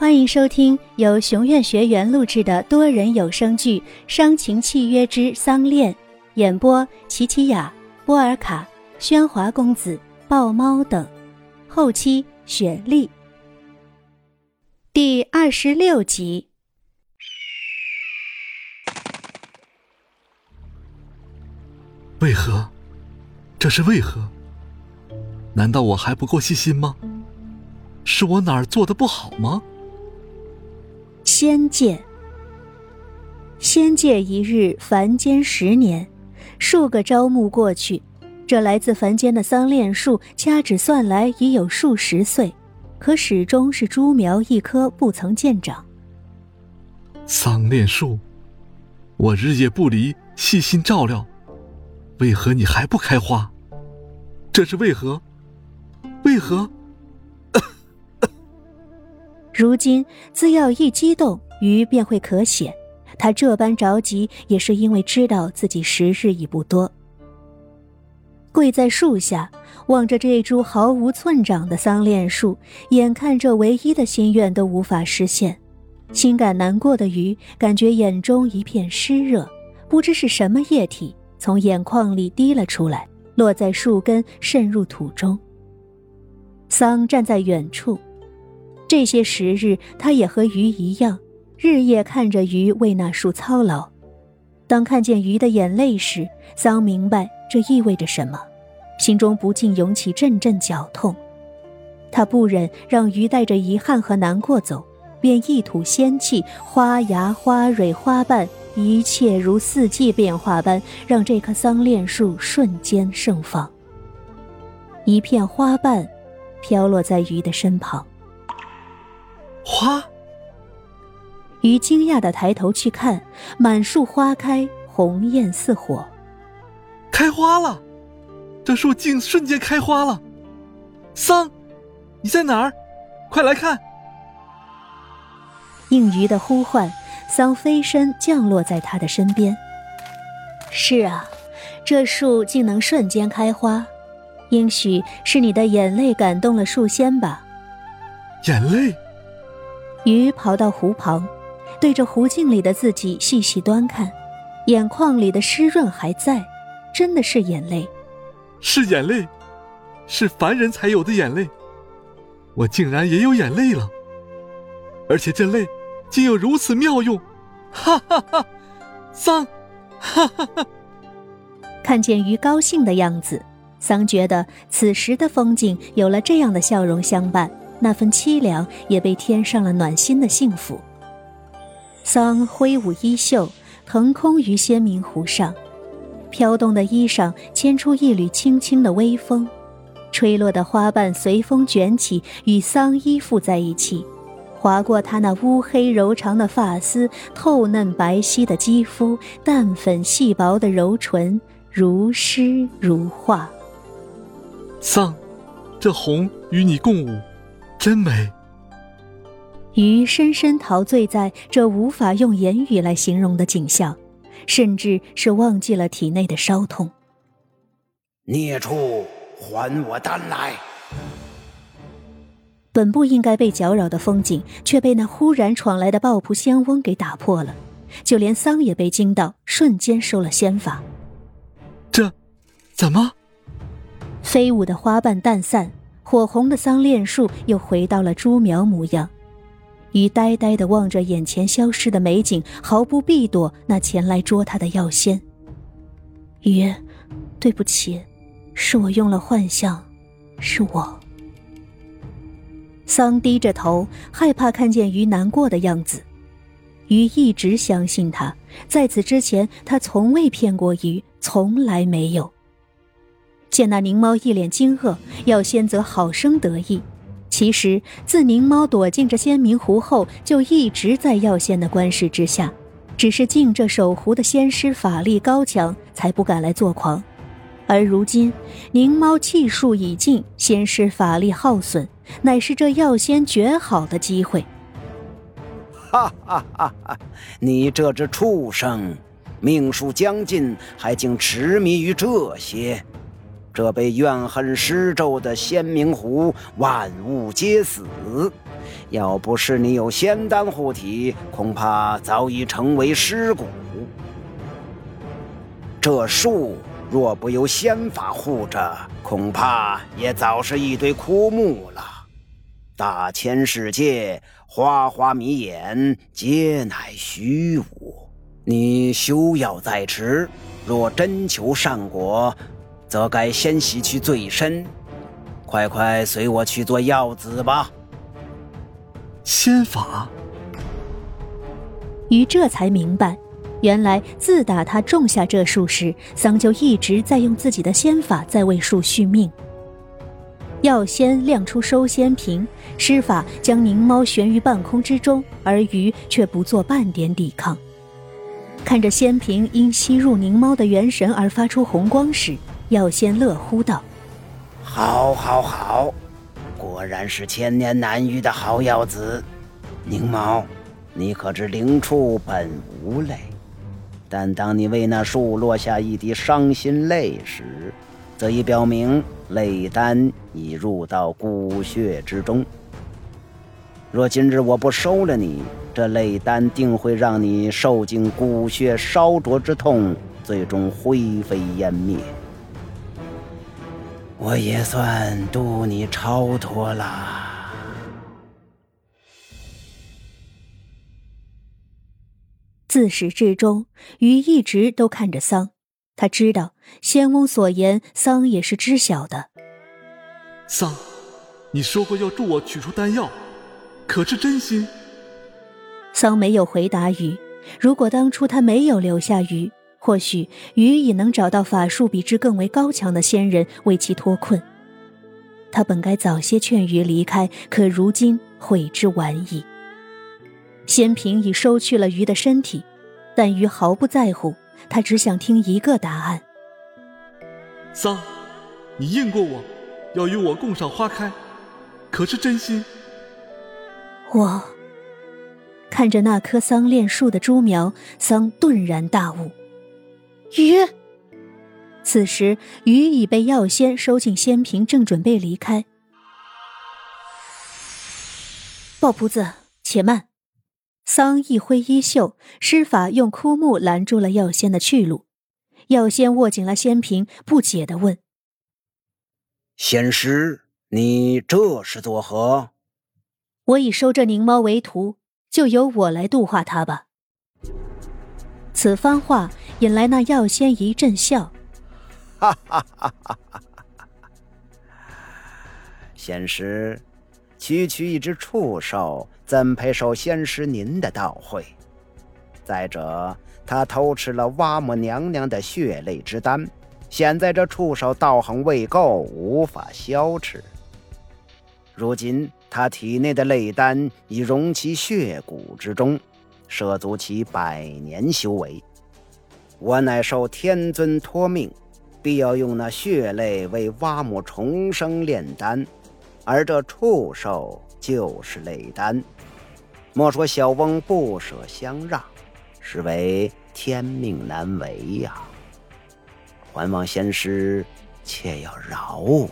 欢迎收听由熊院学员录制的多人有声剧《伤情契约之丧恋》，演播：琪琪雅、波尔卡、喧哗公子、豹猫等，后期雪莉。第二十六集。为何？这是为何？难道我还不够细心吗？是我哪儿做的不好吗？仙界，仙界一日，凡间十年。数个朝暮过去，这来自凡间的桑恋树，掐指算来已有数十岁，可始终是株苗一棵，不曾见长。桑恋树，我日夜不离，细心照料，为何你还不开花？这是为何？为何？如今资药一激动，鱼便会咳血。他这般着急，也是因为知道自己时日已不多。跪在树下，望着这株毫无寸长的桑恋树，眼看这唯一的心愿都无法实现，心感难过的鱼感觉眼中一片湿热，不知是什么液体从眼眶里滴了出来，落在树根，渗入土中。桑站在远处。这些时日，他也和鱼一样，日夜看着鱼为那树操劳。当看见鱼的眼泪时，桑明白这意味着什么，心中不禁涌起阵阵绞痛。他不忍让鱼带着遗憾和难过走，便一吐仙气，花芽、花蕊、花瓣，一切如四季变化般，让这棵桑恋树瞬间盛放。一片花瓣，飘落在鱼的身旁。花。鱼惊讶的抬头去看，满树花开，红艳似火。开花了，这树竟瞬间开花了。桑，你在哪儿？快来看！应鱼的呼唤，桑飞身降落在他的身边。是啊，这树竟能瞬间开花，应许是你的眼泪感动了树仙吧？眼泪。鱼跑到湖旁，对着湖镜里的自己细细端看，眼眶里的湿润还在，真的是眼泪，是眼泪，是凡人才有的眼泪。我竟然也有眼泪了，而且这泪竟有如此妙用，哈哈哈！桑，哈哈哈！看见鱼高兴的样子，桑觉得此时的风景有了这样的笑容相伴。那份凄凉也被添上了暖心的幸福。桑挥舞衣袖，腾空于仙明湖上，飘动的衣裳牵出一缕轻轻的微风，吹落的花瓣随风卷起，与桑依附在一起，划过他那乌黑柔长的发丝，透嫩白皙的肌肤，淡粉细薄的柔唇，如诗如画。桑，这红与你共舞。真美。鱼深深陶醉在这无法用言语来形容的景象，甚至是忘记了体内的烧痛。孽畜，还我丹来！本不应该被搅扰的风景，却被那忽然闯来的爆破仙翁给打破了。就连桑也被惊到，瞬间收了仙法。这，怎么？飞舞的花瓣淡散。火红的桑恋树又回到了株苗模样，鱼呆呆地望着眼前消失的美景，毫不避躲那前来捉他的药仙。鱼，对不起，是我用了幻象，是我。桑低着头，害怕看见鱼难过的样子。鱼一直相信他，在此之前，他从未骗过鱼，从来没有。见那宁猫一脸惊愕，药仙则好生得意。其实自宁猫躲进这仙明湖后，就一直在药仙的观视之下，只是敬这守湖的仙师法力高强，才不敢来作狂。而如今宁猫气数已尽，仙师法力耗损，乃是这药仙绝好的机会。哈哈哈哈！你这只畜生，命数将尽，还竟痴迷于这些。这被怨恨施咒的仙明湖，万物皆死，要不是你有仙丹护体，恐怕早已成为尸骨。这树若不由仙法护着，恐怕也早是一堆枯木了。大千世界，花花迷眼，皆乃虚无。你休要再迟，若真求善果，则该先洗去罪身。快快随我去做药子吧。仙法，于这才明白，原来自打他种下这树时，桑就一直在用自己的仙法在为树续命。药仙亮出收仙瓶，施法将凝猫悬于半空之中，而鱼却不做半点抵抗。看着仙瓶因吸入凝猫的元神而发出红光时，药仙乐呼道：“好，好，好！果然是千年难遇的好药子。凝猫，你可知灵畜本无泪，但当你为那树落下一滴伤心泪时，则已表明泪丹已入到骨血之中。若今日我不收了你，这泪丹定会让你受尽骨血烧灼之痛，最终灰飞烟灭。我也算渡你超脱了。自始至终，鱼一直都看着桑。他知道仙翁所言，桑也是知晓的。桑，你说过要助我取出丹药，可是真心？桑没有回答鱼。如果当初他没有留下鱼，或许鱼也能找到法术比之更为高强的仙人为其脱困。他本该早些劝鱼离开，可如今悔之晚矣。仙瓶已收去了鱼的身体，但鱼毫不在乎，他只想听一个答案。桑，你应过我，要与我共赏花开，可是真心？我看着那棵桑恋树的株苗，桑顿然大悟。鱼，此时鱼已被药仙收进仙瓶，正准备离开。鲍仆子，且慢！桑一挥衣袖，施法用枯木拦住了药仙的去路。药仙握紧了仙瓶，不解的问：“仙师，你这是作何？”“我已收这凝猫为徒，就由我来度化它吧。”此番话引来那药仙一阵笑：“哈哈哈哈哈！仙师，区区一只畜兽。”怎配受仙师您的道会？再者，他偷吃了蛙母娘娘的血泪之丹，现在这畜兽道行未够，无法消持。如今他体内的泪丹已融其血骨之中，涉足其百年修为。我乃受天尊托命，必要用那血泪为蛙母重生炼丹，而这畜兽就是泪丹。莫说小翁不舍相让，实为天命难违呀！还望仙师且要饶我。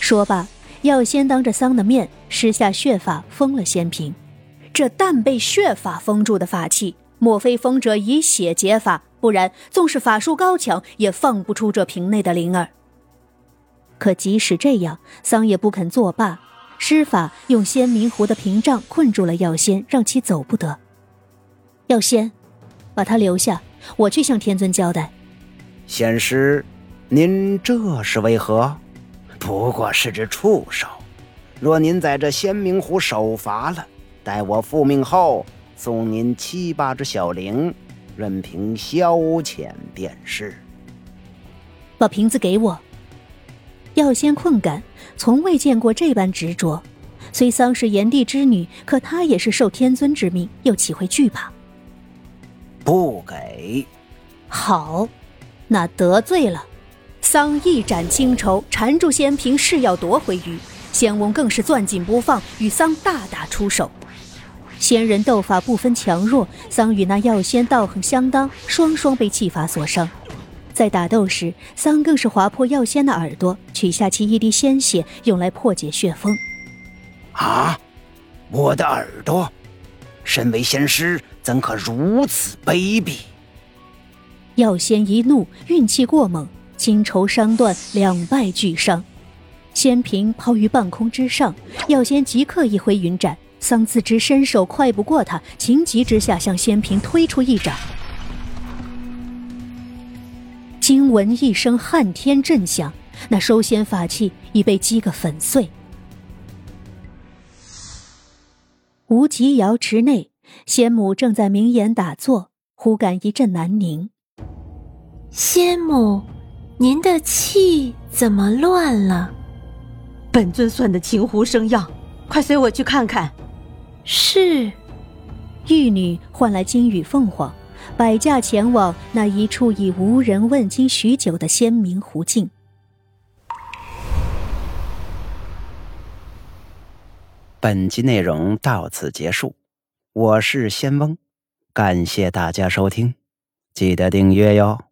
说罢，药仙当着桑的面施下血法封了仙瓶。这但被血法封住的法器，莫非风者以血解法？不然，纵是法术高强，也放不出这瓶内的灵儿。可即使这样，桑也不肯作罢。施法用仙明湖的屏障困住了药仙，让其走不得。药仙，把他留下，我去向天尊交代。仙师，您这是为何？不过是只畜兽。若您在这仙明湖守罚了，待我复命后，送您七八只小灵，任凭消遣便是。把瓶子给我。药仙困感，从未见过这般执着。虽桑是炎帝之女，可她也是受天尊之命，又岂会惧怕？不给。好，那得罪了。桑一展青绸，缠住仙瓶，誓要夺回鱼。仙翁更是攥紧不放，与桑大打出手。仙人斗法不分强弱，桑与那药仙道行相当，双双被气法所伤。在打斗时，桑更是划破药仙的耳朵，取下其一滴鲜血，用来破解血封。啊，我的耳朵！身为仙师，怎可如此卑鄙？药仙一怒，运气过猛，金绸伤断，两败俱伤。仙瓶抛于半空之上，药仙即刻一挥云斩。桑自知身手快不过他，情急之下向仙瓶推出一掌。惊闻一声撼天震响，那收仙法器已被击个粉碎。无极瑶池内，仙母正在明眼打坐，忽感一阵难宁。仙母，您的气怎么乱了？本尊算的青狐生药，快随我去看看。是。玉女唤来金羽凤凰，摆驾前往那一处已无人问津许久的仙明湖境。本集内容到此结束，我是仙翁，感谢大家收听，记得订阅哟。